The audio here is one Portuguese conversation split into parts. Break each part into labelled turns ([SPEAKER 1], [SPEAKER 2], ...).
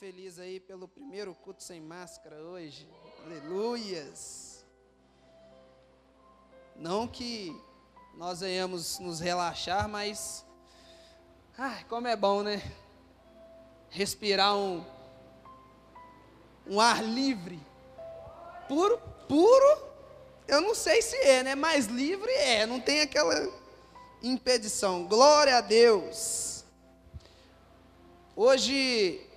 [SPEAKER 1] feliz aí pelo primeiro culto sem máscara hoje. Aleluias. Não que nós venhamos nos relaxar, mas ai, como é bom, né? Respirar um um ar livre. Puro, puro, eu não sei se é, né? Mas livre é, não tem aquela impedição. Glória a Deus. Hoje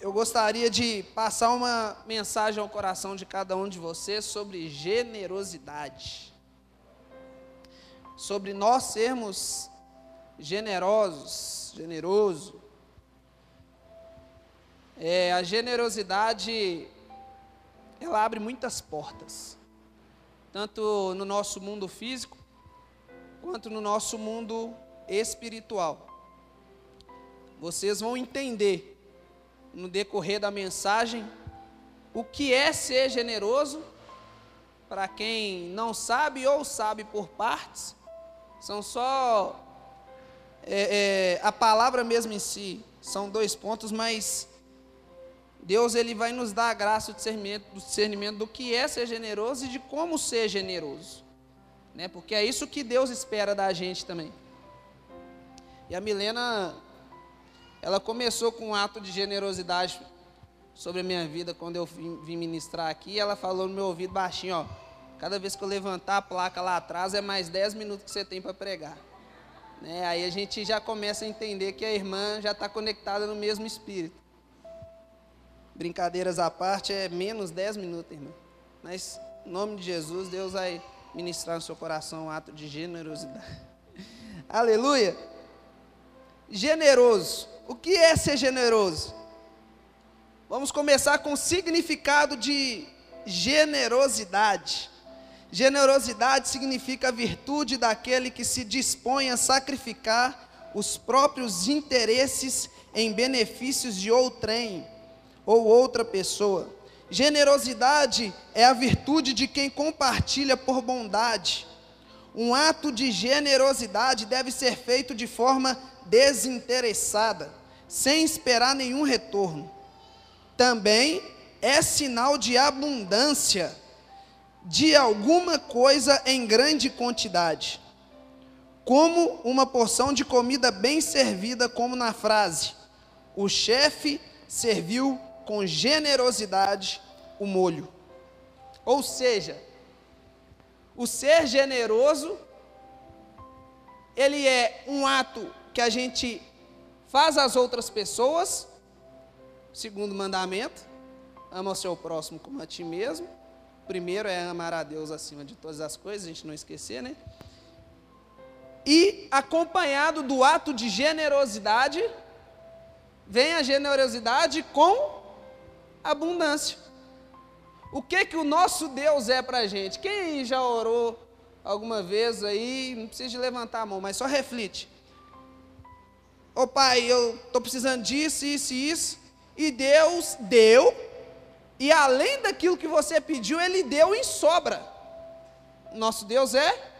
[SPEAKER 1] eu gostaria de passar uma mensagem ao coração de cada um de vocês sobre generosidade. Sobre nós sermos generosos, generoso. É, a generosidade, ela abre muitas portas, tanto no nosso mundo físico, quanto no nosso mundo espiritual. Vocês vão entender no decorrer da mensagem o que é ser generoso, para quem não sabe ou sabe por partes, são só é, é, a palavra mesmo em si, são dois pontos, mas Deus ele vai nos dar a graça, o discernimento, o discernimento do que é ser generoso e de como ser generoso, né? Porque é isso que Deus espera da gente também. E a Milena ela começou com um ato de generosidade sobre a minha vida quando eu vim, ministrar aqui. Ela falou no meu ouvido baixinho: ó, cada vez que eu levantar a placa lá atrás é mais 10 minutos que você tem para pregar. Né? Aí a gente já começa a entender que a irmã já está conectada no mesmo espírito. Brincadeiras à parte, é menos 10 minutos, irmã. Mas, em nome de Jesus, Deus vai ministrar no seu coração um ato de generosidade. Aleluia! Generoso. O que é ser generoso? Vamos começar com o significado de generosidade. Generosidade significa a virtude daquele que se dispõe a sacrificar os próprios interesses em benefícios de outrem ou outra pessoa. Generosidade é a virtude de quem compartilha por bondade. Um ato de generosidade deve ser feito de forma desinteressada sem esperar nenhum retorno. Também é sinal de abundância de alguma coisa em grande quantidade, como uma porção de comida bem servida, como na frase: o chefe serviu com generosidade o molho. Ou seja, o ser generoso, ele é um ato que a gente Faz as outras pessoas, segundo mandamento, ama o seu próximo como a ti mesmo. Primeiro é amar a Deus acima de todas as coisas, a gente não esquecer, né? E acompanhado do ato de generosidade, vem a generosidade com abundância. O que que o nosso Deus é para a gente? Quem já orou alguma vez aí, não precisa de levantar a mão, mas só reflete. Oh, pai, eu estou precisando disso, isso e isso. E Deus deu, e além daquilo que você pediu, Ele deu em sobra. Nosso Deus é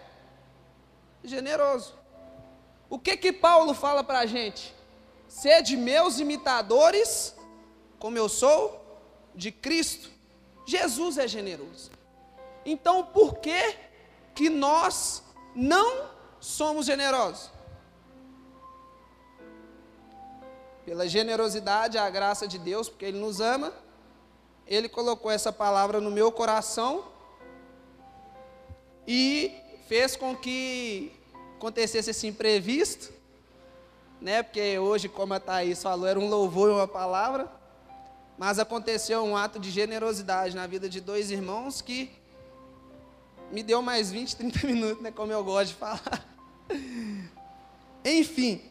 [SPEAKER 1] generoso. O que que Paulo fala para a gente? Sede meus imitadores, como eu sou de Cristo. Jesus é generoso. Então, por que que nós não somos generosos? Pela generosidade, a graça de Deus, porque Ele nos ama, Ele colocou essa palavra no meu coração e fez com que acontecesse esse imprevisto, né? Porque hoje, como a Thaís falou, era um louvor e uma palavra, mas aconteceu um ato de generosidade na vida de dois irmãos que me deu mais 20, 30 minutos, né? Como eu gosto de falar. Enfim,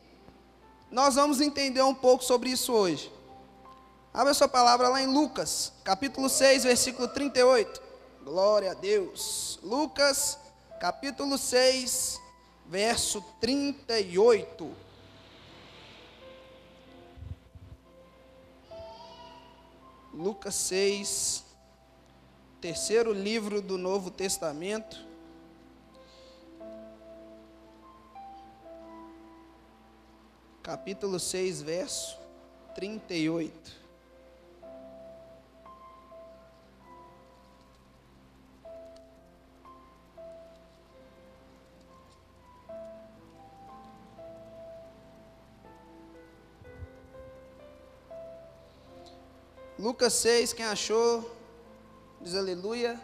[SPEAKER 1] nós vamos entender um pouco sobre isso hoje. Abra sua palavra lá em Lucas, capítulo 6, versículo 38. Glória a Deus. Lucas, capítulo 6, verso 38. Lucas 6, terceiro livro do Novo Testamento. Capítulo 6, verso 38. Lucas 6, quem achou? Diz aleluia.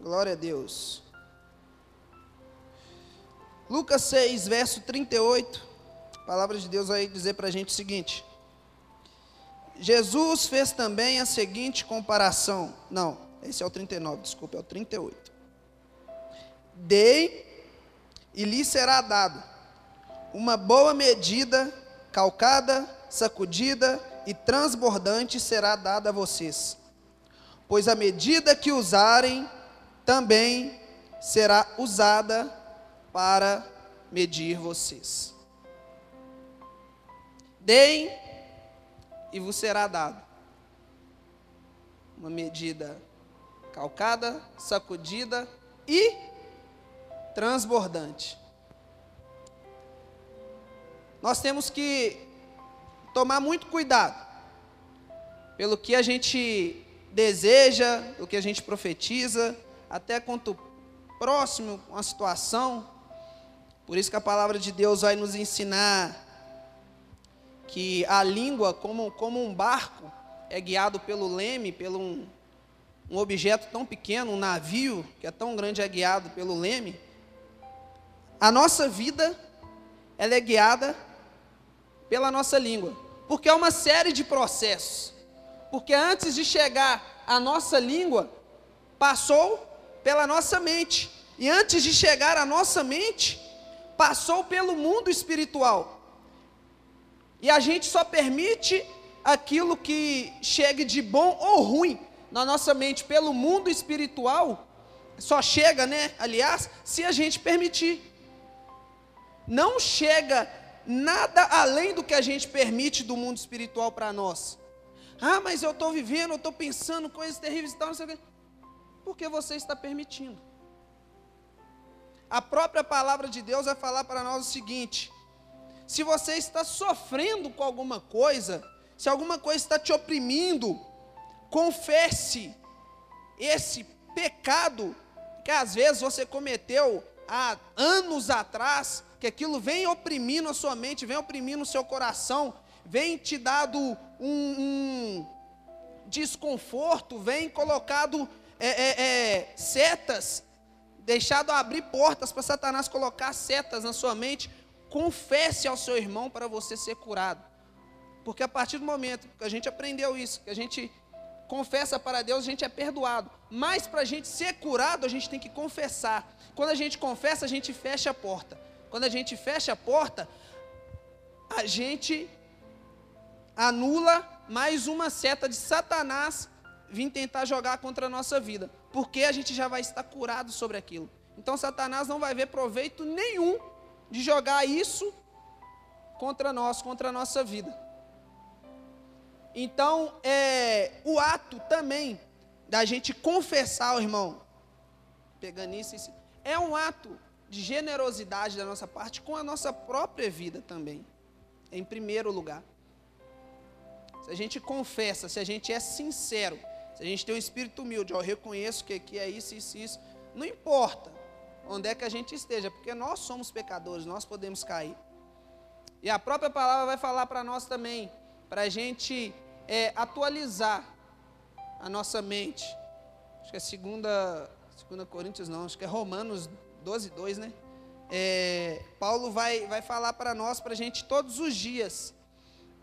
[SPEAKER 1] Glória a Deus. Lucas 6, verso 38. A palavra de Deus vai dizer para a gente o seguinte: Jesus fez também a seguinte comparação. Não, esse é o 39, desculpa, é o 38. Dei e lhe será dado uma boa medida, calcada, sacudida e transbordante será dada a vocês. Pois a medida que usarem também será usada para medir vocês. Deem e vos será dado uma medida calcada, sacudida e transbordante. Nós temos que tomar muito cuidado pelo que a gente deseja, o que a gente profetiza, até quanto próximo uma situação. Por isso que a palavra de Deus vai nos ensinar que a língua, como, como um barco, é guiado pelo leme, pelo um, um objeto tão pequeno, um navio que é tão grande é guiado pelo leme. A nossa vida, ela é guiada pela nossa língua, porque é uma série de processos. Porque antes de chegar à nossa língua, passou pela nossa mente. E antes de chegar à nossa mente, passou pelo mundo espiritual. E a gente só permite aquilo que chegue de bom ou ruim na nossa mente pelo mundo espiritual, só chega, né? Aliás, se a gente permitir. Não chega nada além do que a gente permite do mundo espiritual para nós. Ah, mas eu estou vivendo, eu estou pensando coisas terríveis e tal, não sei o quê. Porque você está permitindo. A própria palavra de Deus vai falar para nós o seguinte: se você está sofrendo com alguma coisa, se alguma coisa está te oprimindo, confesse esse pecado que às vezes você cometeu há anos atrás, que aquilo vem oprimindo a sua mente, vem oprimindo o seu coração, vem te dado um, um desconforto, vem colocado é, é, é, setas, deixado abrir portas para Satanás colocar setas na sua mente, confesse ao seu irmão para você ser curado. Porque a partir do momento que a gente aprendeu isso, que a gente confessa para Deus, a gente é perdoado. Mas para a gente ser curado, a gente tem que confessar. Quando a gente confessa, a gente fecha a porta. Quando a gente fecha a porta, a gente anula mais uma seta de Satanás vir tentar jogar contra a nossa vida, porque a gente já vai estar curado sobre aquilo. Então Satanás não vai ver proveito nenhum de jogar isso contra nós, contra a nossa vida. Então, é, o ato também da gente confessar, irmão, pegando isso, é um ato de generosidade da nossa parte com a nossa própria vida também, em primeiro lugar se a gente confessa, se a gente é sincero, se a gente tem um espírito humilde, eu reconheço que aqui é isso, isso, isso, não importa onde é que a gente esteja, porque nós somos pecadores, nós podemos cair. E a própria palavra vai falar para nós também, para a gente é, atualizar a nossa mente. Acho que é segunda, segunda Coríntios não, acho que é Romanos 12, 2, né? É, Paulo vai, vai falar para nós, para a gente todos os dias,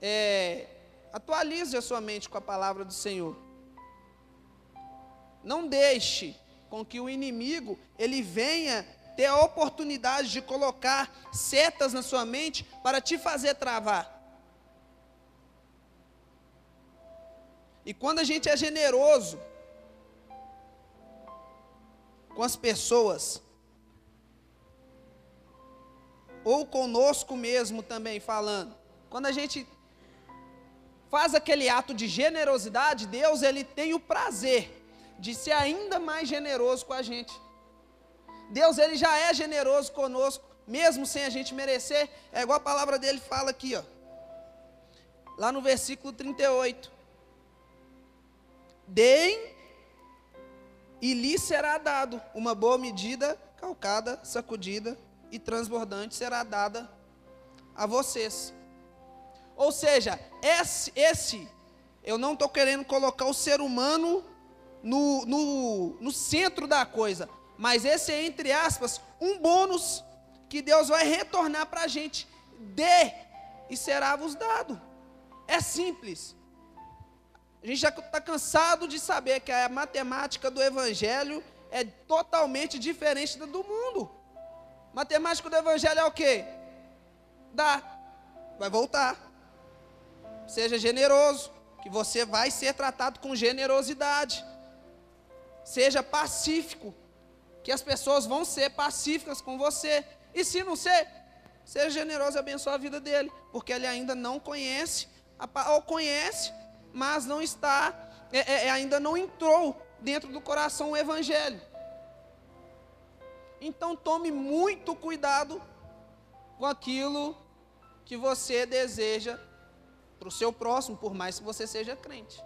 [SPEAKER 1] é, Atualize a sua mente com a palavra do Senhor. Não deixe com que o inimigo ele venha ter a oportunidade de colocar setas na sua mente para te fazer travar. E quando a gente é generoso com as pessoas, ou conosco mesmo também falando, quando a gente faz aquele ato de generosidade, Deus ele tem o prazer de ser ainda mais generoso com a gente. Deus ele já é generoso conosco, mesmo sem a gente merecer. É igual a palavra dele fala aqui, ó. lá no versículo 38. Deem e lhe será dado uma boa medida, calcada, sacudida e transbordante será dada a vocês. Ou seja, esse, esse eu não estou querendo colocar o ser humano no, no, no centro da coisa, mas esse é, entre aspas, um bônus que Deus vai retornar para a gente. Dê e será vos dado. É simples. A gente já está cansado de saber que a matemática do Evangelho é totalmente diferente da do mundo. Matemática do Evangelho é o quê? Dá, vai voltar. Seja generoso, que você vai ser tratado com generosidade. Seja pacífico, que as pessoas vão ser pacíficas com você. E se não ser, seja generoso e abençoe a vida dele, porque ele ainda não conhece, ou conhece, mas não está, é, é, é, ainda não entrou dentro do coração o Evangelho. Então tome muito cuidado com aquilo que você deseja para o seu próximo, por mais que você seja crente.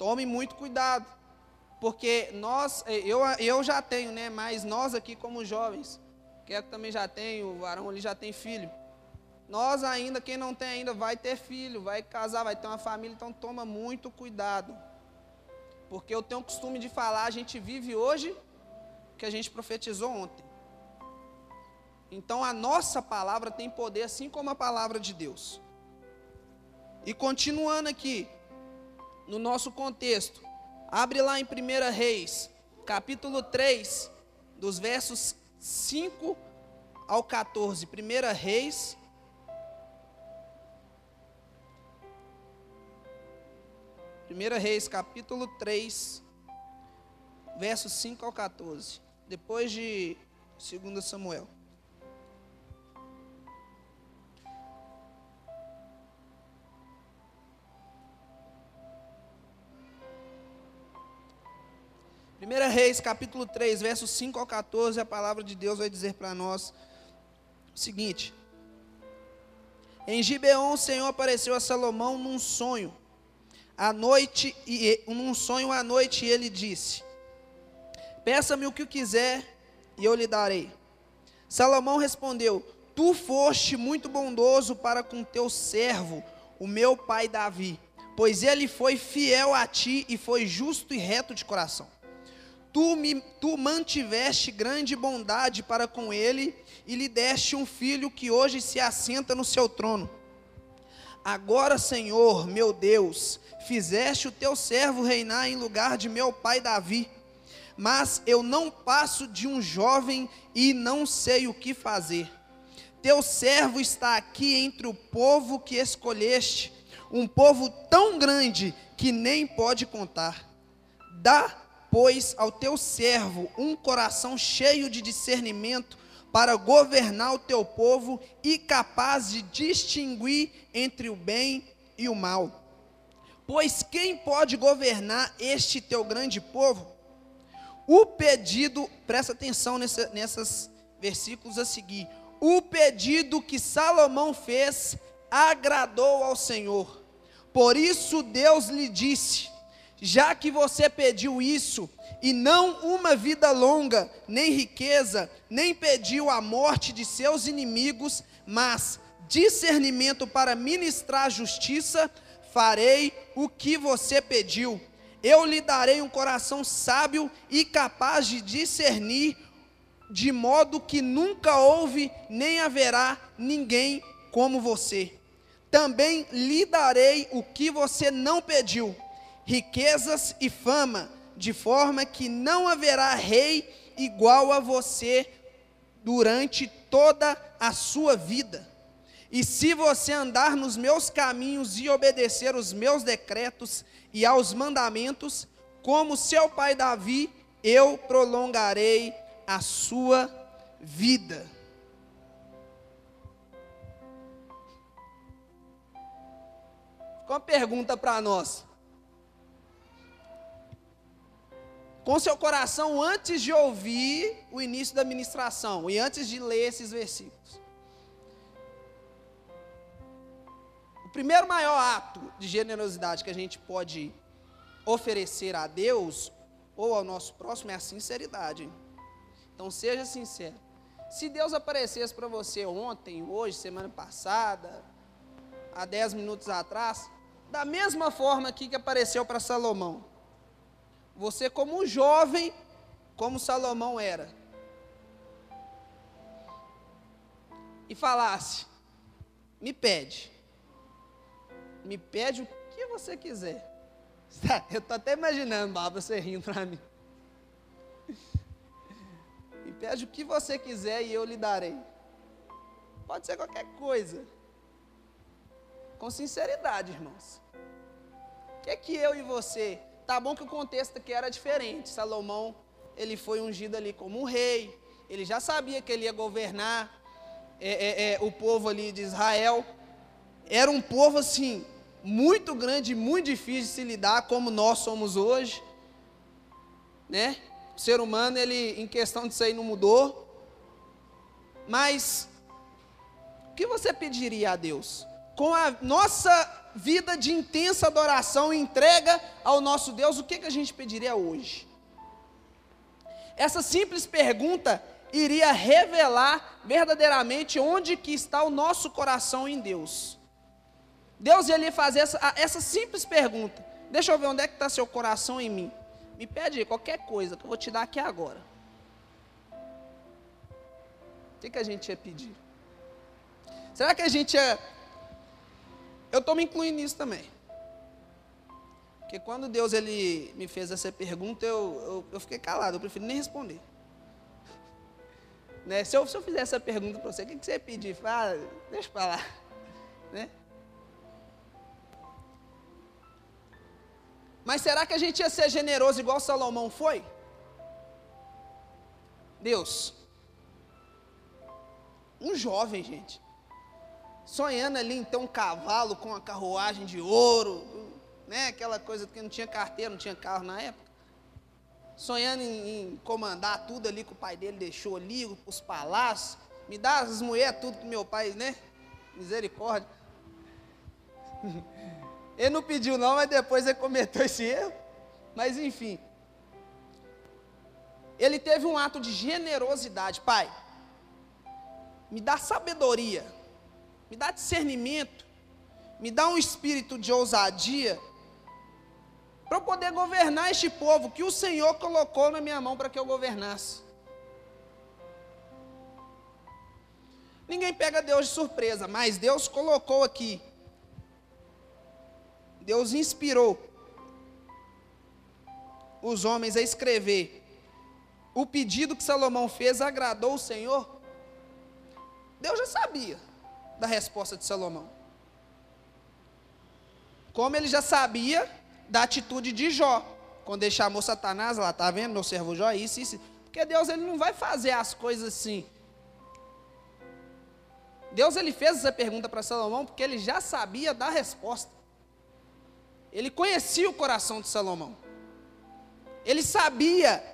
[SPEAKER 1] Tome muito cuidado, porque nós, eu, eu já tenho, né? Mas nós aqui como jovens, que eu também já tenho, o varão ali já tem filho. Nós ainda, quem não tem ainda, vai ter filho, vai casar, vai ter uma família, então toma muito cuidado. Porque eu tenho o costume de falar, a gente vive hoje o que a gente profetizou ontem. Então a nossa palavra tem poder assim como a palavra de Deus. E continuando aqui, no nosso contexto, abre lá em 1 Reis, capítulo 3, dos versos 5 ao 14. 1 Reis, 1 Reis, capítulo 3, versos 5 ao 14. Depois de 2 Samuel. Primeira Reis, capítulo 3, versos 5 ao 14, a palavra de Deus vai dizer para nós o seguinte: Em Gibeon, o Senhor apareceu a Salomão num sonho à noite, e num sonho à noite, ele disse: Peça-me o que quiser e eu lhe darei. Salomão respondeu: Tu foste muito bondoso para com teu servo, o meu pai Davi, pois ele foi fiel a ti e foi justo e reto de coração. Tu, me, tu mantiveste grande bondade para com ele e lhe deste um filho que hoje se assenta no seu trono. Agora, Senhor, meu Deus, fizeste o teu servo reinar em lugar de meu pai Davi. Mas eu não passo de um jovem e não sei o que fazer. Teu servo está aqui entre o povo que escolheste, um povo tão grande que nem pode contar. Dá, pois, ao teu servo um coração cheio de discernimento para governar o teu povo e capaz de distinguir entre o bem e o mal Pois quem pode governar este teu grande povo? O pedido, presta atenção nessa, nessas versículos a seguir. O pedido que Salomão fez agradou ao Senhor. Por isso Deus lhe disse: Já que você pediu isso, e não uma vida longa, nem riqueza, nem pediu a morte de seus inimigos, mas discernimento para ministrar justiça, farei o que você pediu. Eu lhe darei um coração sábio e capaz de discernir, de modo que nunca houve nem haverá ninguém como você. Também lhe darei o que você não pediu: riquezas e fama, de forma que não haverá rei igual a você durante toda a sua vida. E se você andar nos meus caminhos e obedecer os meus decretos e aos mandamentos, como seu pai Davi, eu prolongarei a sua vida. Com uma pergunta para nós. Com seu coração antes de ouvir o início da ministração e antes de ler esses versículos. primeiro maior ato de generosidade que a gente pode oferecer a Deus ou ao nosso próximo é a sinceridade. Então seja sincero. Se Deus aparecesse para você ontem, hoje, semana passada, há dez minutos atrás, da mesma forma que apareceu para Salomão, você como um jovem, como Salomão era, e falasse: me pede, me pede o que você quiser. Eu estou até imaginando, Bárbara, você rindo para mim. Me pede o que você quiser e eu lhe darei. Pode ser qualquer coisa. Com sinceridade, irmãos. O que é que eu e você? Tá bom que o contexto aqui era diferente. Salomão, ele foi ungido ali como um rei. Ele já sabia que ele ia governar é, é, é, o povo ali de Israel. Era um povo assim, muito grande, muito difícil de se lidar, como nós somos hoje. Né? O ser humano, ele, em questão disso aí, não mudou. Mas, o que você pediria a Deus? Com a nossa vida de intensa adoração e entrega ao nosso Deus, o que, que a gente pediria hoje? Essa simples pergunta iria revelar verdadeiramente onde que está o nosso coração em Deus. Deus ia lhe fazer essa, essa simples pergunta. Deixa eu ver onde é que está seu coração em mim. Me pede qualquer coisa que eu vou te dar aqui agora. O que, que a gente ia pedir? Será que a gente ia. Eu estou me incluindo nisso também. Porque quando Deus ele me fez essa pergunta, eu, eu, eu fiquei calado, eu prefiro nem responder. Né? Se, eu, se eu fizer essa pergunta para você, o que, que você pedir? Fala, deixa para lá. Né? Mas será que a gente ia ser generoso igual Salomão foi? Deus, um jovem, gente, sonhando ali ter um cavalo com uma carruagem de ouro, né? Aquela coisa que não tinha carteira, não tinha carro na época. Sonhando em, em comandar tudo ali que o pai dele deixou ali, os palácios. Me dá as mulheres tudo que meu pai, né? Misericórdia. Ele não pediu não, mas depois ele cometeu esse erro. Mas enfim. Ele teve um ato de generosidade, pai. Me dá sabedoria, me dá discernimento, me dá um espírito de ousadia para eu poder governar este povo que o Senhor colocou na minha mão para que eu governasse. Ninguém pega Deus de surpresa, mas Deus colocou aqui Deus inspirou os homens a escrever. O pedido que Salomão fez agradou o Senhor. Deus já sabia da resposta de Salomão. Como ele já sabia da atitude de Jó, quando ele chamou Satanás lá, tá vendo, meu servo Jó, isso, isso. Porque Deus ele não vai fazer as coisas assim. Deus ele fez essa pergunta para Salomão porque ele já sabia da resposta. Ele conhecia o coração de Salomão. Ele sabia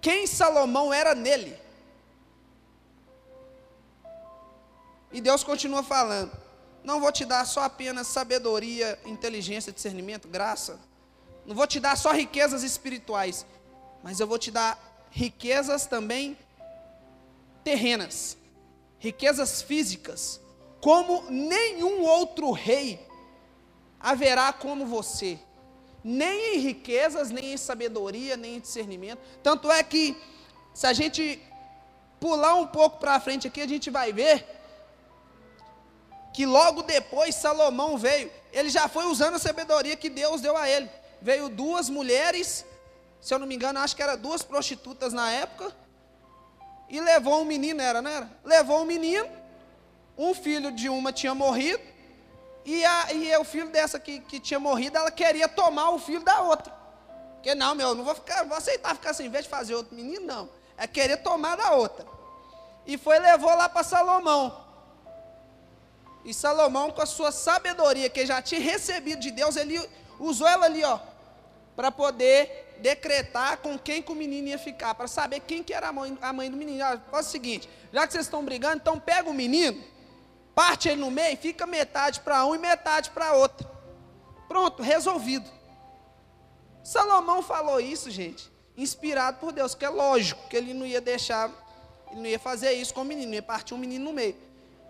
[SPEAKER 1] quem Salomão era nele. E Deus continua falando: Não vou te dar só apenas sabedoria, inteligência, discernimento, graça. Não vou te dar só riquezas espirituais, mas eu vou te dar riquezas também terrenas, riquezas físicas, como nenhum outro rei haverá como você, nem em riquezas, nem em sabedoria, nem em discernimento. Tanto é que, se a gente pular um pouco para frente aqui, a gente vai ver que logo depois Salomão veio, ele já foi usando a sabedoria que Deus deu a ele. Veio duas mulheres, se eu não me engano, acho que eram duas prostitutas na época, e levou um menino, era, não era? Levou um menino, um filho de uma tinha morrido, e, a, e o filho dessa que, que tinha morrido, ela queria tomar o filho da outra. Porque não, meu, não vou ficar, vou aceitar ficar assim, em vez de fazer outro menino, não. É querer tomar da outra. E foi levou lá para Salomão. E Salomão, com a sua sabedoria, que já tinha recebido de Deus, ele usou ela ali, ó, para poder decretar com quem que o menino ia ficar, para saber quem que era a mãe, a mãe do menino. Olha, faz o seguinte, já que vocês estão brigando, então pega o menino parte ele no meio, fica metade para um e metade para outro. Pronto, resolvido. Salomão falou isso, gente, inspirado por Deus, que é lógico que ele não ia deixar, ele não ia fazer isso com o menino, ia partir um menino no meio.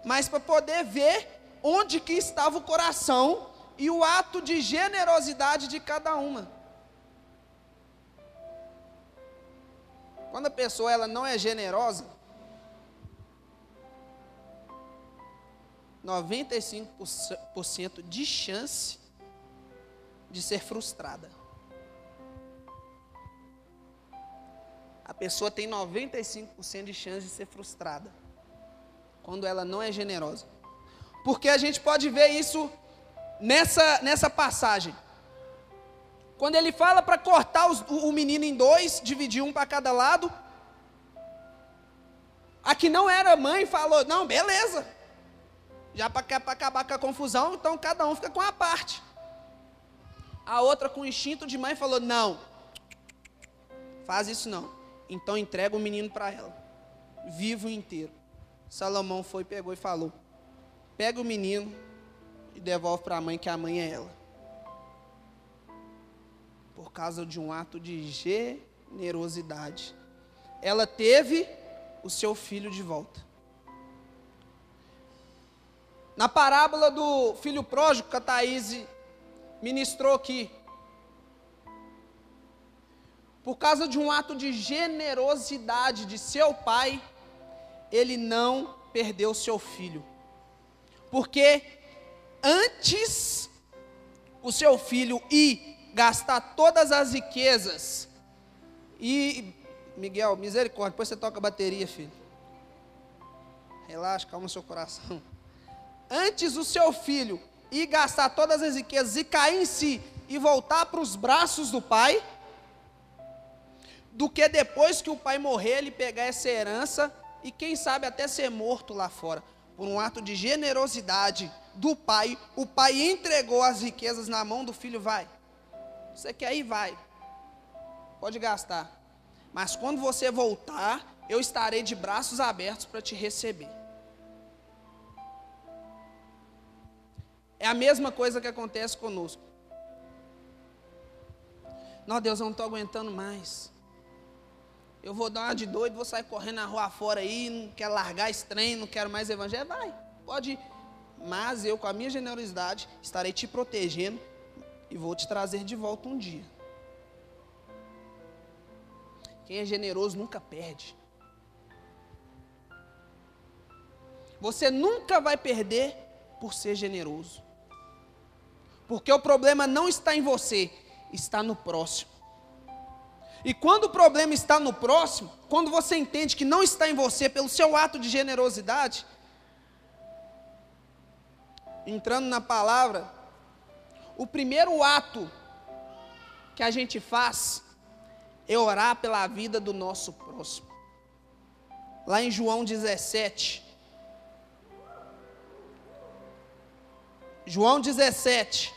[SPEAKER 1] Mas para poder ver onde que estava o coração e o ato de generosidade de cada uma. Quando a pessoa ela não é generosa, 95% de chance de ser frustrada. A pessoa tem 95% de chance de ser frustrada quando ela não é generosa. Porque a gente pode ver isso nessa, nessa passagem. Quando ele fala para cortar os, o, o menino em dois, dividir um para cada lado, a que não era mãe falou: não, beleza, já para acabar com a confusão, então cada um fica com a parte. A outra, com instinto de mãe, falou: Não, faz isso não. Então entrega o menino para ela, vivo inteiro. Salomão foi, pegou e falou: Pega o menino e devolve para a mãe, que a mãe é ela. Por causa de um ato de generosidade. Ela teve o seu filho de volta. Na parábola do filho pródigo que a Thaís ministrou aqui, por causa de um ato de generosidade de seu pai, ele não perdeu seu filho. Porque antes o seu filho ir gastar todas as riquezas e Miguel, misericórdia, depois você toca a bateria, filho. Relaxa, calma seu coração antes o seu filho ir gastar todas as riquezas e cair em si e voltar para os braços do pai, do que depois que o pai morrer, ele pegar essa herança e quem sabe até ser morto lá fora. Por um ato de generosidade do pai, o pai entregou as riquezas na mão do filho, vai. Você quer ir, vai. Pode gastar. Mas quando você voltar, eu estarei de braços abertos para te receber. É a mesma coisa que acontece conosco. Não, Deus, eu não estou aguentando mais. Eu vou dar uma de doido, vou sair correndo na rua fora aí, não quero largar esse trem, não quero mais evangelho. Vai, pode ir. Mas eu, com a minha generosidade, estarei te protegendo e vou te trazer de volta um dia. Quem é generoso nunca perde. Você nunca vai perder por ser generoso. Porque o problema não está em você, está no próximo. E quando o problema está no próximo, quando você entende que não está em você pelo seu ato de generosidade, entrando na palavra, o primeiro ato que a gente faz é orar pela vida do nosso próximo. Lá em João 17. João 17.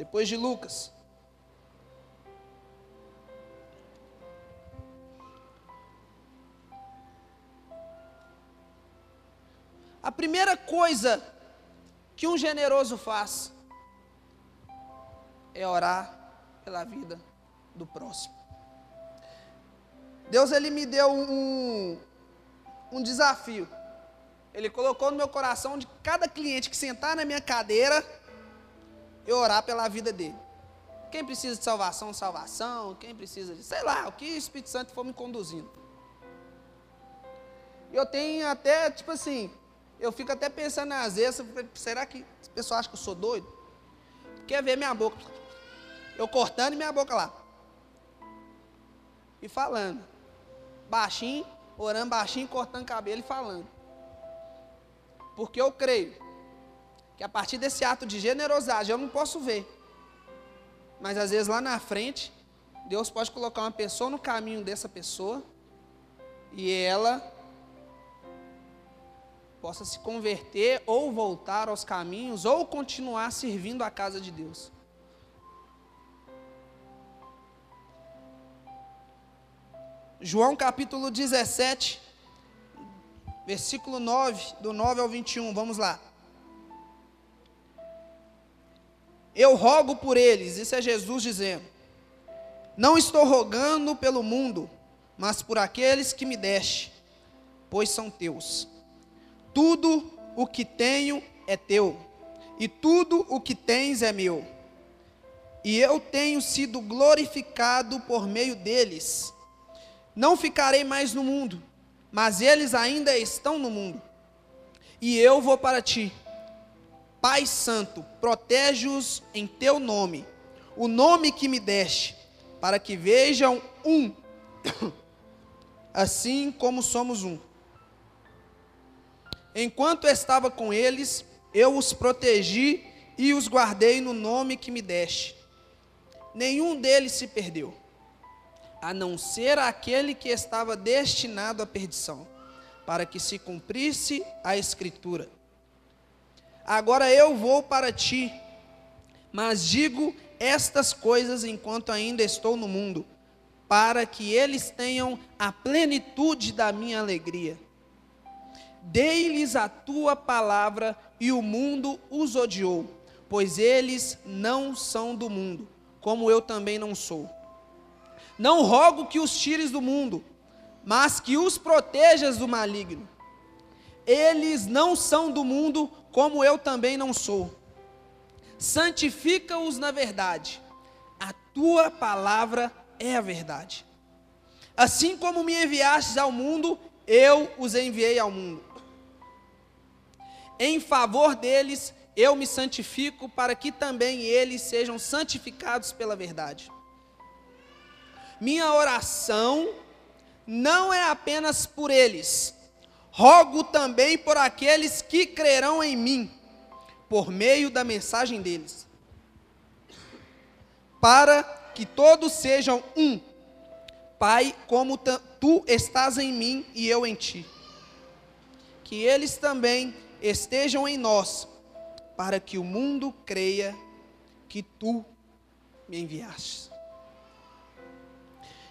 [SPEAKER 1] Depois de Lucas. A primeira coisa que um generoso faz é orar pela vida do próximo. Deus ele me deu um, um desafio. Ele colocou no meu coração de cada cliente que sentar na minha cadeira, eu orar pela vida dele. Quem precisa de salvação, salvação. Quem precisa de, sei lá, o que o Espírito Santo for me conduzindo. Eu tenho até, tipo assim, eu fico até pensando às vezes, será que o pessoal acha que eu sou doido? Quer ver minha boca? Eu cortando minha boca lá. E falando. Baixinho, orando baixinho, cortando cabelo e falando. Porque eu creio que a partir desse ato de generosidade eu não posso ver. Mas às vezes lá na frente, Deus pode colocar uma pessoa no caminho dessa pessoa e ela possa se converter ou voltar aos caminhos ou continuar servindo a casa de Deus. João capítulo 17, versículo 9, do 9 ao 21, vamos lá. Eu rogo por eles, isso é Jesus dizendo. Não estou rogando pelo mundo, mas por aqueles que me deste, pois são teus. Tudo o que tenho é teu, e tudo o que tens é meu. E eu tenho sido glorificado por meio deles. Não ficarei mais no mundo, mas eles ainda estão no mundo. E eu vou para ti. Pai Santo, protege-os em teu nome, o nome que me deste, para que vejam um, assim como somos um. Enquanto estava com eles, eu os protegi e os guardei no nome que me deste. Nenhum deles se perdeu, a não ser aquele que estava destinado à perdição, para que se cumprisse a Escritura. Agora eu vou para ti, mas digo estas coisas enquanto ainda estou no mundo, para que eles tenham a plenitude da minha alegria. Dei-lhes a tua palavra e o mundo os odiou, pois eles não são do mundo, como eu também não sou. Não rogo que os tires do mundo, mas que os protejas do maligno. Eles não são do mundo, como eu também não sou. Santifica-os na verdade. A tua palavra é a verdade. Assim como me enviastes ao mundo, eu os enviei ao mundo. Em favor deles, eu me santifico para que também eles sejam santificados pela verdade. Minha oração não é apenas por eles, rogo também por aqueles que crerão em mim, por meio da mensagem deles, para que todos sejam um. Pai, como tu estás em mim e eu em ti. Que eles também estejam em nós, para que o mundo creia que tu me enviaste.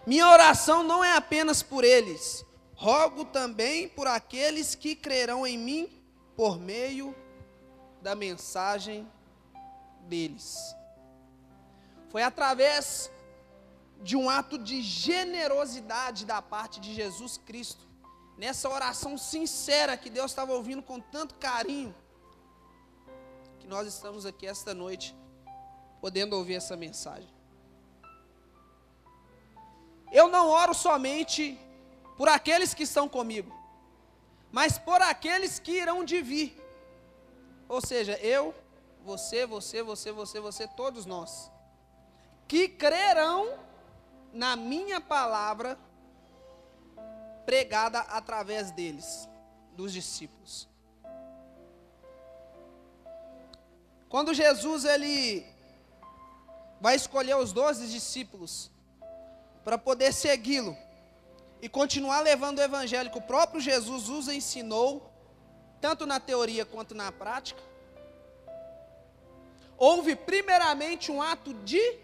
[SPEAKER 1] Minha oração não é apenas por eles, rogo também por aqueles que crerão em mim por meio da mensagem deles. Foi através de um ato de generosidade da parte de Jesus Cristo nessa oração sincera que Deus estava ouvindo com tanto carinho, que nós estamos aqui esta noite, podendo ouvir essa mensagem. Eu não oro somente por aqueles que estão comigo, mas por aqueles que irão de vir. Ou seja, eu, você, você, você, você, você, todos nós, que crerão na minha palavra pregada através deles, dos discípulos. Quando Jesus ele vai escolher os doze discípulos para poder segui-lo e continuar levando o evangelho que o próprio Jesus os ensinou, tanto na teoria quanto na prática, houve primeiramente um ato de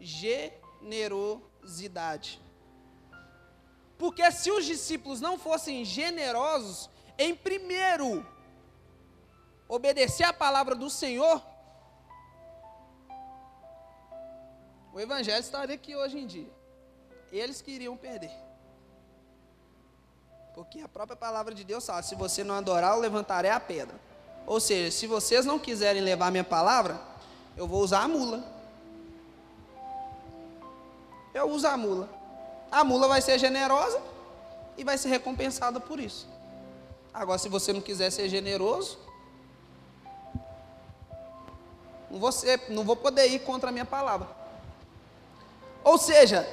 [SPEAKER 1] generosidade. Porque se os discípulos não fossem generosos em primeiro obedecer a palavra do Senhor, o evangelho estaria aqui hoje em dia. Eles queriam perder. Porque a própria palavra de Deus fala: se você não adorar, eu levantarei a pedra. Ou seja, se vocês não quiserem levar minha palavra, eu vou usar a mula. Eu uso a mula a mula vai ser generosa e vai ser recompensada por isso. Agora, se você não quiser ser generoso, não vou, ser, não vou poder ir contra a minha palavra. Ou seja,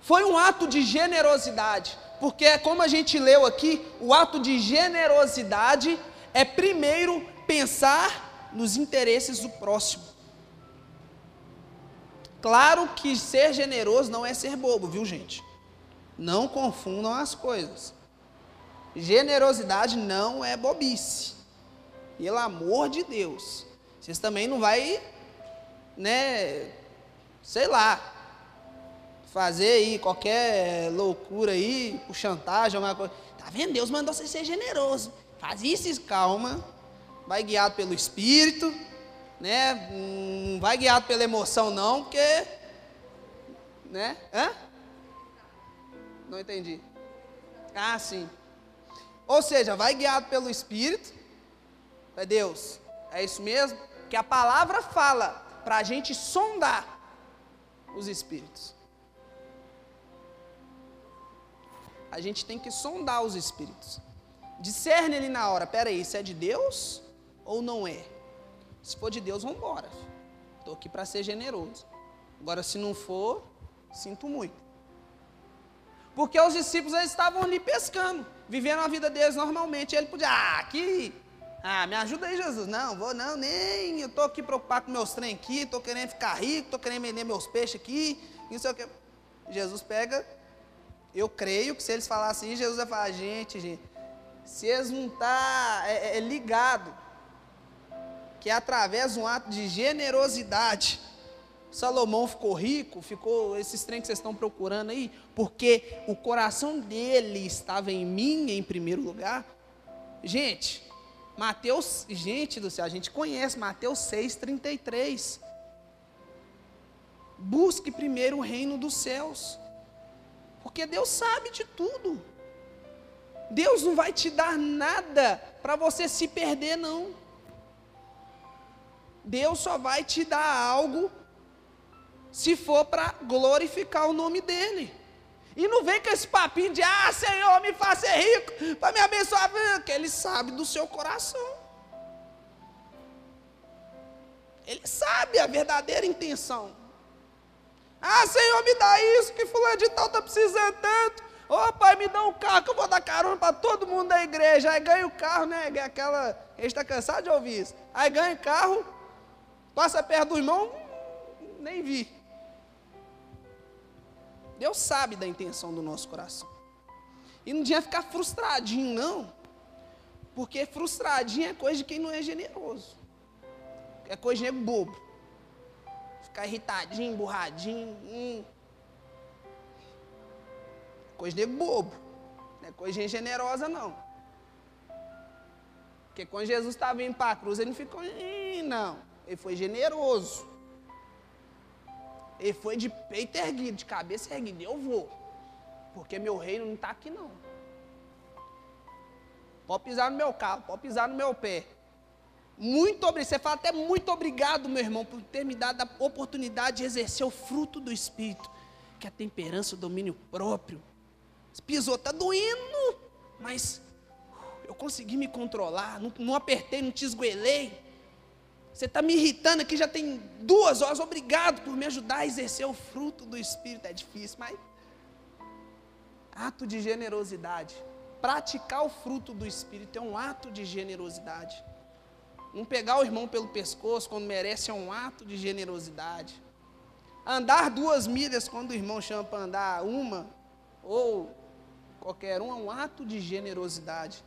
[SPEAKER 1] foi um ato de generosidade, porque como a gente leu aqui, o ato de generosidade é primeiro pensar nos interesses do próximo. Claro que ser generoso não é ser bobo, viu, gente? Não confundam as coisas. Generosidade não é bobice. Pelo amor de Deus. Vocês também não vai, né, sei lá, fazer aí qualquer loucura aí, por chantagem, alguma coisa. Tá vendo? Deus mandou você ser generoso. Faz isso, calma. Vai guiado pelo Espírito, né? Não vai guiado pela emoção, não, porque. Né? Hã? Não entendi. Ah, sim. Ou seja, vai guiado pelo Espírito. É Deus. É isso mesmo? Que a palavra fala para a gente sondar os espíritos. A gente tem que sondar os espíritos. Discerne ele na hora, peraí, isso é de Deus ou não é? Se for de Deus, vamos embora. Estou aqui para ser generoso. Agora, se não for, sinto muito. Porque os discípulos eles estavam ali pescando, vivendo a vida deles normalmente. Ele podia, ah, aqui, ah, me ajuda aí, Jesus. Não, vou não, nem. Eu estou aqui preocupado com meus trem aqui, estou querendo ficar rico, estou querendo vender meus peixes aqui, não sei o que. Jesus pega, eu creio que se eles falassem assim, Jesus vai falar, gente, gente, se eles não estão tá, é, é, é ligado, que é através de um ato de generosidade, Salomão ficou rico, ficou esses trem que vocês estão procurando aí, porque o coração dele estava em mim em primeiro lugar. Gente, Mateus, gente do céu, a gente conhece Mateus 6:33. Busque primeiro o reino dos céus. Porque Deus sabe de tudo. Deus não vai te dar nada para você se perder não. Deus só vai te dar algo se for para glorificar o nome dele. E não vem com esse papinho de, ah, Senhor, me faça rico, para me abençoar, porque ele sabe do seu coração. Ele sabe a verdadeira intenção. Ah, Senhor, me dá isso, que fulano de tal está precisando tanto. Ô oh, pai, me dá um carro que eu vou dar carona para todo mundo da igreja. Aí ganha o carro, né? Aquela. A gente está cansado de ouvir isso. Aí ganha o carro, passa perto do irmão, nem vi. Deus sabe da intenção do nosso coração. E não tinha ficar frustradinho, não. Porque frustradinho é coisa de quem não é generoso. É coisa de bobo. Ficar irritadinho, emburradinho. Hum. Coisa de bobo. Não é coisa generosa, não. Porque quando Jesus estava indo para a cruz, ele não ficou, não. Ele foi generoso. Ele foi de peito erguido, de cabeça erguida. Eu vou. Porque meu reino não está aqui, não. Pode pisar no meu carro, pode pisar no meu pé. Muito obrigado. Você fala até muito obrigado, meu irmão, por ter me dado a oportunidade de exercer o fruto do Espírito, que é a temperança, o domínio próprio. Pisou, está doendo, mas eu consegui me controlar, não, não apertei, não te esgoelei. Você está me irritando aqui já tem duas horas. Obrigado por me ajudar a exercer o fruto do Espírito. É difícil, mas. Ato de generosidade. Praticar o fruto do Espírito é um ato de generosidade. Não pegar o irmão pelo pescoço quando merece é um ato de generosidade. Andar duas milhas quando o irmão chama para andar uma, ou qualquer um, é um ato de generosidade.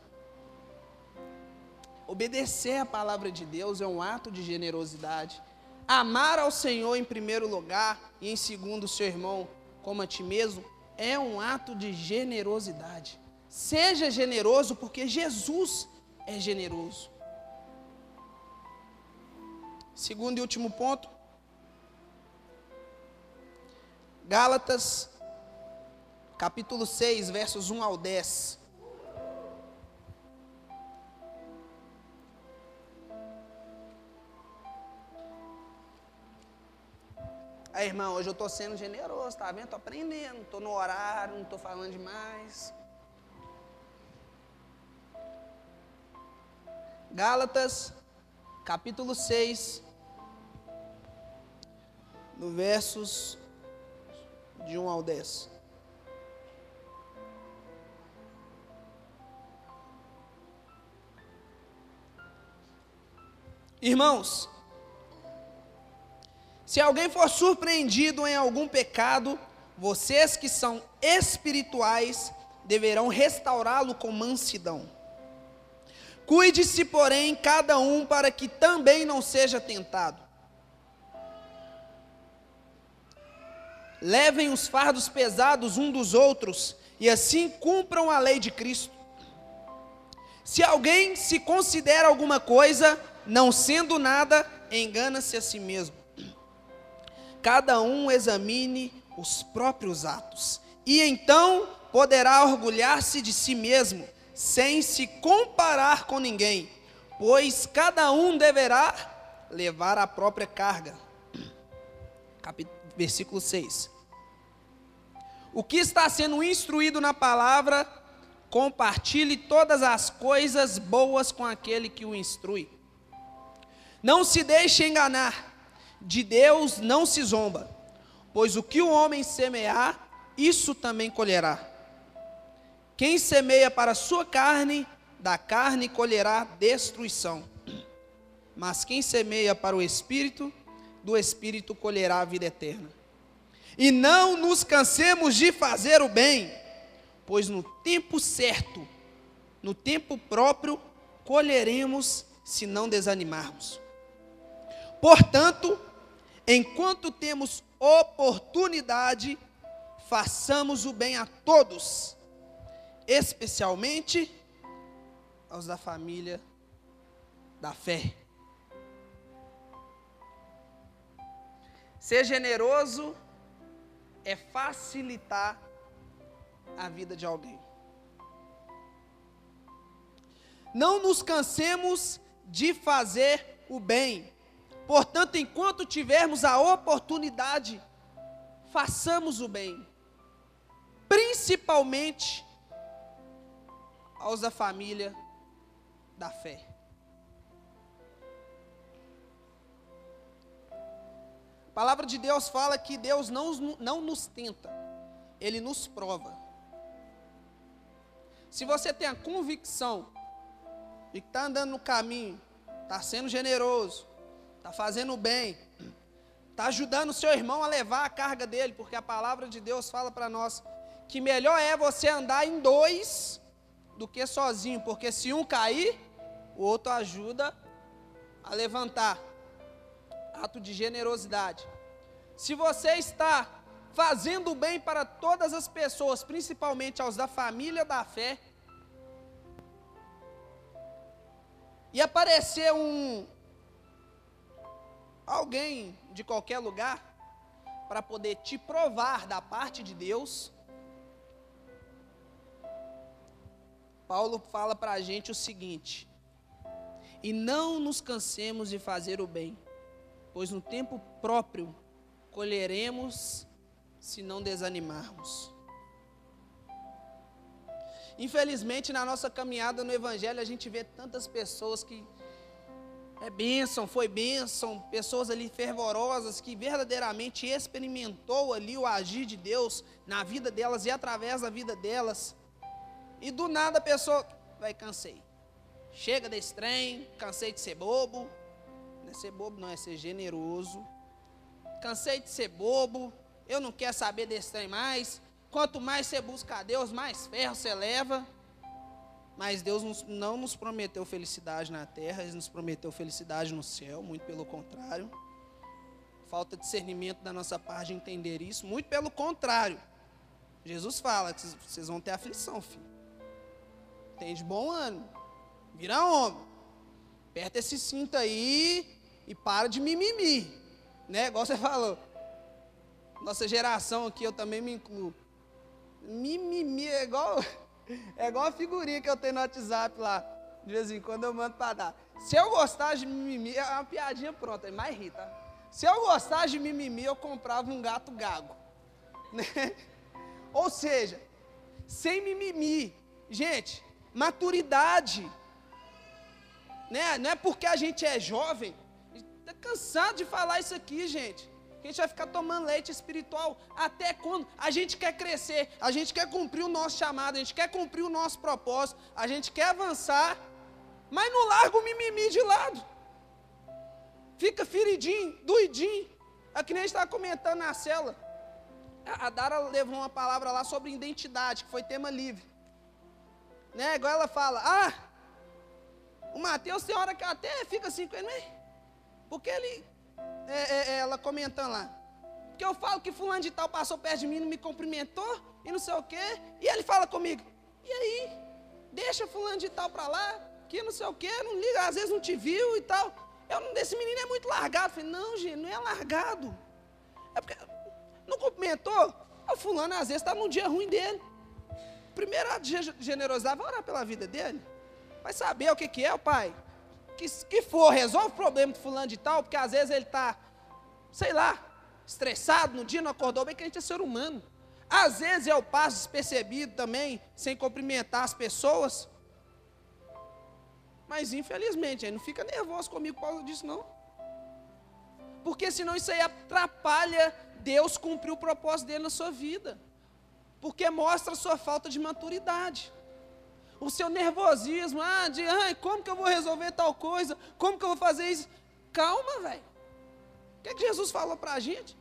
[SPEAKER 1] Obedecer a palavra de Deus é um ato de generosidade. Amar ao Senhor em primeiro lugar e em segundo o seu irmão como a ti mesmo é um ato de generosidade. Seja generoso porque Jesus é generoso. Segundo e último ponto. Gálatas, capítulo 6, versos 1 ao 10. Aí, irmão, hoje eu estou sendo generoso, tá vendo? Estou aprendendo, estou no horário, não estou falando demais. Gálatas, capítulo 6, no versos de 1 ao 10. Irmãos, se alguém for surpreendido em algum pecado, vocês que são espirituais deverão restaurá-lo com mansidão. Cuide-se, porém, cada um para que também não seja tentado. Levem os fardos pesados um dos outros e assim cumpram a lei de Cristo. Se alguém se considera alguma coisa, não sendo nada, engana-se a si mesmo. Cada um examine os próprios atos, e então poderá orgulhar-se de si mesmo, sem se comparar com ninguém, pois cada um deverá levar a própria carga. Capítulo, versículo 6. O que está sendo instruído na palavra, compartilhe todas as coisas boas com aquele que o instrui. Não se deixe enganar, de Deus não se zomba, pois o que o homem semear, isso também colherá. Quem semeia para a sua carne, da carne colherá destruição. Mas quem semeia para o espírito, do espírito colherá a vida eterna. E não nos cansemos de fazer o bem, pois no tempo certo, no tempo próprio, colheremos se não desanimarmos. Portanto, enquanto temos oportunidade, façamos o bem a todos, especialmente aos da família da fé. Ser generoso é facilitar a vida de alguém. Não nos cansemos de fazer o bem. Portanto, enquanto tivermos a oportunidade, façamos o bem. Principalmente aos da família da fé. A palavra de Deus fala que Deus não, não nos tenta, Ele nos prova. Se você tem a convicção de que está andando no caminho, está sendo generoso, está fazendo bem, está ajudando o seu irmão a levar a carga dele, porque a palavra de Deus fala para nós que melhor é você andar em dois do que sozinho, porque se um cair, o outro ajuda a levantar ato de generosidade. Se você está fazendo bem para todas as pessoas, principalmente aos da família da fé, e aparecer um alguém de qualquer lugar para poder te provar da parte de Deus, Paulo fala para a gente o seguinte: e não nos cansemos de fazer o bem pois no tempo próprio colheremos se não desanimarmos. Infelizmente, na nossa caminhada no Evangelho, a gente vê tantas pessoas que é bênção, foi bênção, pessoas ali fervorosas que verdadeiramente experimentou ali o agir de Deus na vida delas e através da vida delas. E do nada a pessoa vai cansei. Chega desse trem, cansei de ser bobo, não é ser bobo, não, é ser generoso. Cansei de ser bobo, eu não quero saber desse trem mais. Quanto mais você busca a Deus, mais ferro você leva. Mas Deus não nos prometeu felicidade na terra, Ele nos prometeu felicidade no céu, muito pelo contrário. Falta discernimento da nossa parte de entender isso, muito pelo contrário. Jesus fala que vocês vão ter aflição, filho. Tem de bom ano. Vira homem. Aperta esse cinto aí e para de mimimi. Né? Igual você falou. Nossa geração aqui, eu também me incluo. Mimimi é igual, é igual a figurinha que eu tenho no WhatsApp lá. De vez em quando eu mando para dar. Se eu gostar de mimimi, é uma piadinha pronta, é mais rir? Se eu gostar de mimimi, eu comprava um gato gago. Né? Ou seja, sem mimimi. Gente, maturidade. Né? Não é porque a gente é jovem Está cansado de falar isso aqui, gente. A gente vai ficar tomando leite espiritual até quando? A gente quer crescer, a gente quer cumprir o nosso chamado, a gente quer cumprir o nosso propósito, a gente quer avançar, mas não larga o mimimi de lado. Fica feridinho, doidinho. É que nem a gente estava comentando na cela. A Dara levou uma palavra lá sobre identidade, que foi tema livre. Né? Igual ela fala, ah, o Mateus tem hora que até fica assim com ele, porque ele, é, é, é, ela comentando lá, porque eu falo que fulano de tal passou perto de mim, não me cumprimentou e não sei o quê. E ele fala comigo: "E aí? Deixa fulano de tal para lá, que não sei o quê, não liga, às vezes não te viu e tal". Eu esse menino é muito largado. Eu falei: "Não, gente, não é largado. É porque não cumprimentou. O fulano às vezes está num dia ruim dele. Primeiro de generosidade, vai orar pela vida dele. Vai saber o que, que é, o pai. Que, que for, resolve o problema do fulano de tal, porque às vezes ele está, sei lá, estressado no dia, não acordou bem, que a gente é ser humano. Às vezes eu passo despercebido também, sem cumprimentar as pessoas. Mas infelizmente, aí não fica nervoso comigo por causa disso, não. Porque senão isso aí atrapalha Deus cumprir o propósito dele na sua vida. Porque mostra a sua falta de maturidade. O seu nervosismo, ah, de ai, como que eu vou resolver tal coisa? Como que eu vou fazer isso? Calma, velho. O que, é que Jesus falou para a gente?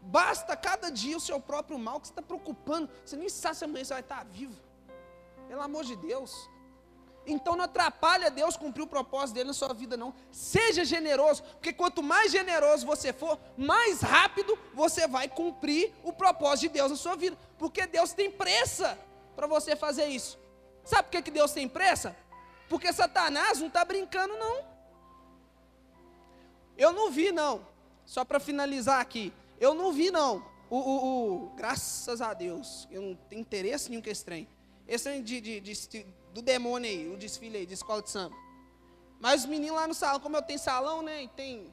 [SPEAKER 1] Basta cada dia o seu próprio mal que você está preocupando. Você nem sabe se amanhã você vai estar vivo. Pelo amor de Deus. Então não atrapalha Deus cumprir o propósito dele na sua vida, não. Seja generoso, porque quanto mais generoso você for, mais rápido você vai cumprir o propósito de Deus na sua vida. Porque Deus tem pressa para você fazer isso. Sabe por que, que Deus tem pressa? Porque Satanás não está brincando, não. Eu não vi, não. Só para finalizar aqui. Eu não vi, não. O, o, o, graças a Deus. Eu não tenho interesse nenhum com esse trem. Esse trem de, de, de, do demônio aí, o desfile aí, de escola de samba. Mas os meninos lá no salão, como eu tenho salão, né? E tem.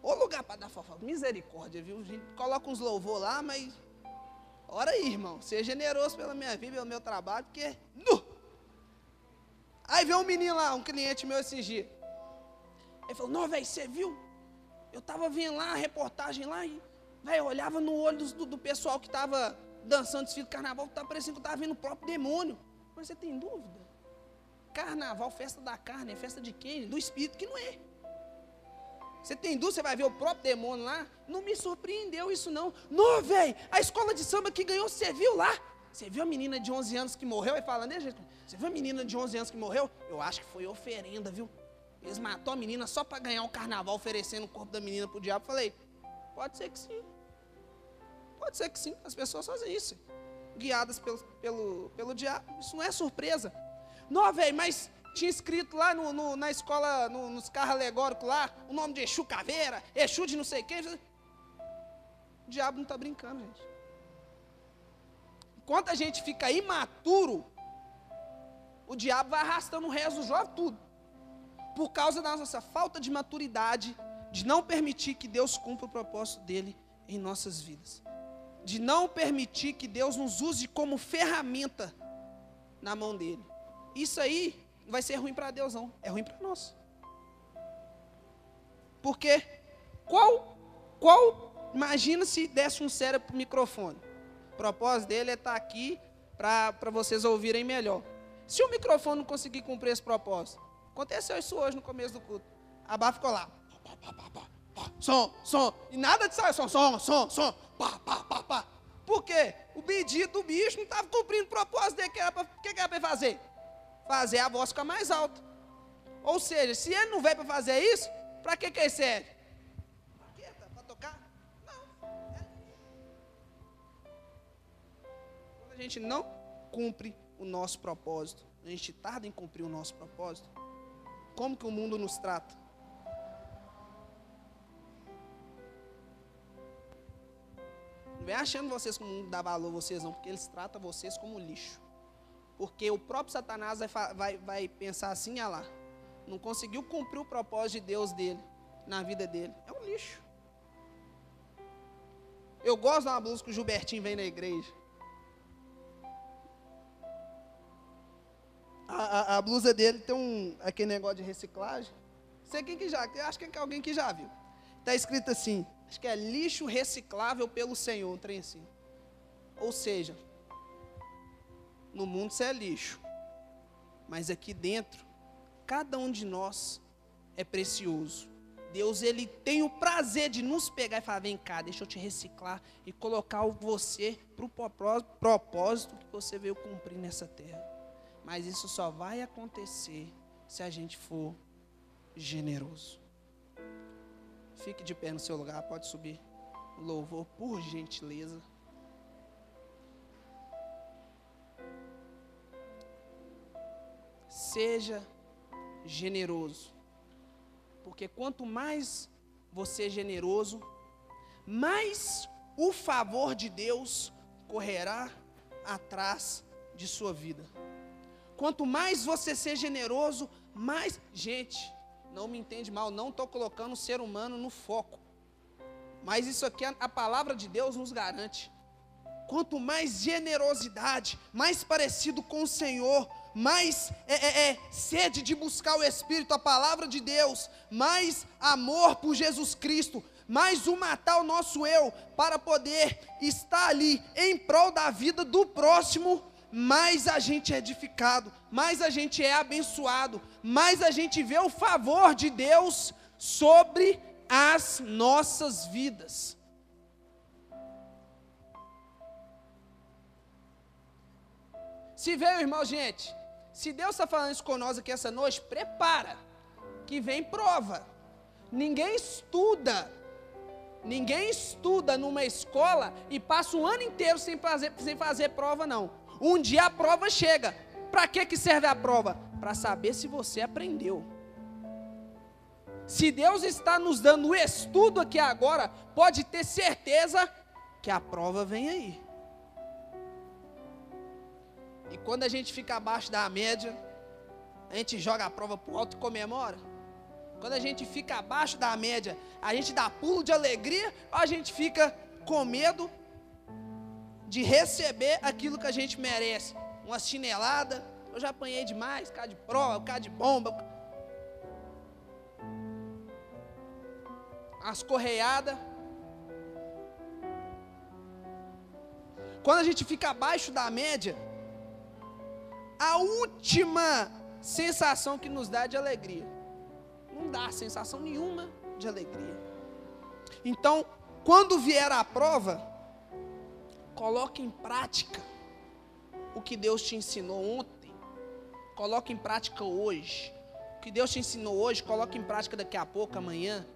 [SPEAKER 1] Ô lugar para dar fofoca. Misericórdia, viu? A gente coloca uns louvor lá, mas. Ora aí, irmão. Seja generoso pela minha vida, pelo meu trabalho, porque. Nu! Aí veio um menino lá, um cliente meu esses dias. Ele falou: Não, velho, você viu? Eu estava vendo lá a reportagem lá e. Velho, olhava no olho do, do pessoal que estava dançando desfile de carnaval, estava parecendo que eu estava vendo o próprio demônio. Mas você tem dúvida? Carnaval, festa da carne, é festa de quem? Do espírito que não é. Você tem dúvida, você vai ver o próprio demônio lá? Não me surpreendeu isso não. Não, velho, a escola de samba que ganhou, você viu lá? Você viu a menina de 11 anos que morreu? Aí fala, né, gente? Você viu a menina de 11 anos que morreu? Eu acho que foi oferenda, viu? Eles matou a menina só para ganhar o carnaval, oferecendo o corpo da menina para o diabo. Falei, pode ser que sim. Pode ser que sim. As pessoas fazem isso guiadas pelo, pelo, pelo diabo. Isso não é surpresa. Não, velho, mas tinha escrito lá no, no, na escola, no, nos carros alegóricos lá, o nome de Exu Caveira, Exu de não sei quem. O diabo não está brincando, gente. Enquanto a gente fica imaturo, o diabo vai arrastando o resto do jovem tudo. Por causa da nossa falta de maturidade, de não permitir que Deus cumpra o propósito dele em nossas vidas de não permitir que Deus nos use como ferramenta na mão dele. Isso aí não vai ser ruim para Deus, não. É ruim para nós. Porque qual, qual, imagina se desse um cérebro para o microfone. O propósito dele é estar tá aqui para vocês ouvirem melhor. Se o microfone não conseguir cumprir esse propósito, aconteceu isso hoje no começo do culto. A Bá ficou lá. Som, som. E nada de sair som, som, som, som. Pá, pá, pá, pá. Por quê? O pedido do bicho não estava cumprindo o propósito dele. O que era para fazer? Fazer a voz ficar mais alta. Ou seja, se ele não veio para fazer isso, para que, que ele serve? Para tocar? Não. Quando a gente não cumpre o nosso propósito, a gente tarda em cumprir o nosso propósito, como que o mundo nos trata? vem achando vocês como não dá valor vocês não, porque eles tratam vocês como lixo. Porque o próprio Satanás vai, vai, vai pensar assim, ah lá, não conseguiu cumprir o propósito de Deus dele, na vida dele. É um lixo. Eu gosto de uma blusa que o Gilbertinho vem na igreja. A, a, a, blusa dele tem um aquele negócio de reciclagem. Sei quem que já, acho que é alguém que já viu. Está escrito assim: Acho que é lixo reciclável pelo Senhor, um trem assim. Ou seja, no mundo você é lixo. Mas aqui dentro, cada um de nós é precioso. Deus ele tem o prazer de nos pegar e falar: vem cá, deixa eu te reciclar e colocar você para o propósito que você veio cumprir nessa terra. Mas isso só vai acontecer se a gente for generoso. Fique de pé no seu lugar, pode subir. louvor, por gentileza. Seja generoso. Porque quanto mais você é generoso, mais o favor de Deus correrá atrás de sua vida. Quanto mais você ser generoso, mais. Gente, não me entende mal, não estou colocando o ser humano no foco. Mas isso aqui a, palavra de Deus nos garante. Quanto mais generosidade, mais parecido com o Senhor, mais é, é, é, sede de buscar o Espírito, a palavra de Deus, mais amor por Jesus Cristo, mais o matar o nosso eu para poder estar ali em prol da vida do próximo, mais a gente é edificado, mais a gente é abençoado, mais a gente vê o favor de Deus sobre as nossas vidas. Se veio, irmão, gente, se Deus está falando isso nós aqui essa noite, prepara, que vem prova. Ninguém estuda, ninguém estuda numa escola e passa o ano inteiro sem fazer, sem fazer prova, não. Um dia a prova chega. Para que, que serve a prova? Para saber se você aprendeu. Se Deus está nos dando o estudo aqui agora, pode ter certeza que a prova vem aí. E quando a gente fica abaixo da média, a gente joga a prova para o alto e comemora. Quando a gente fica abaixo da média, a gente dá pulo de alegria ou a gente fica com medo de receber aquilo que a gente merece? Uma chinelada, eu já apanhei demais, cara de prova, cara de bomba. As correiadas. Quando a gente fica abaixo da média, a última sensação que nos dá de alegria. Não dá sensação nenhuma de alegria. Então, quando vier a prova, coloque em prática o que Deus te ensinou ontem. Coloque em prática hoje. O que Deus te ensinou hoje, coloque em prática daqui a pouco, amanhã.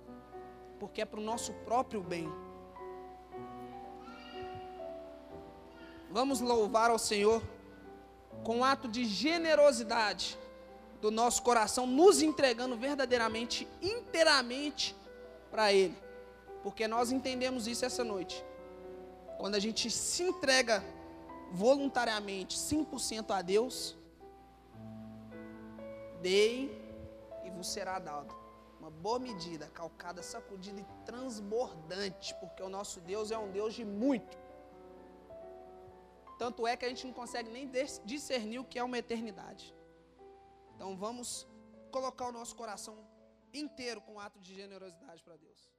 [SPEAKER 1] Porque é para o nosso próprio bem. Vamos louvar ao Senhor com um ato de generosidade do nosso coração, nos entregando verdadeiramente, inteiramente para Ele. Porque nós entendemos isso essa noite. Quando a gente se entrega voluntariamente, 100% a Deus, dei e vos será dado. Uma boa medida, calcada, sacudida e transbordante, porque o nosso Deus é um Deus de muito. Tanto é que a gente não consegue nem discernir o que é uma eternidade. Então vamos colocar o nosso coração inteiro com um ato de generosidade para Deus.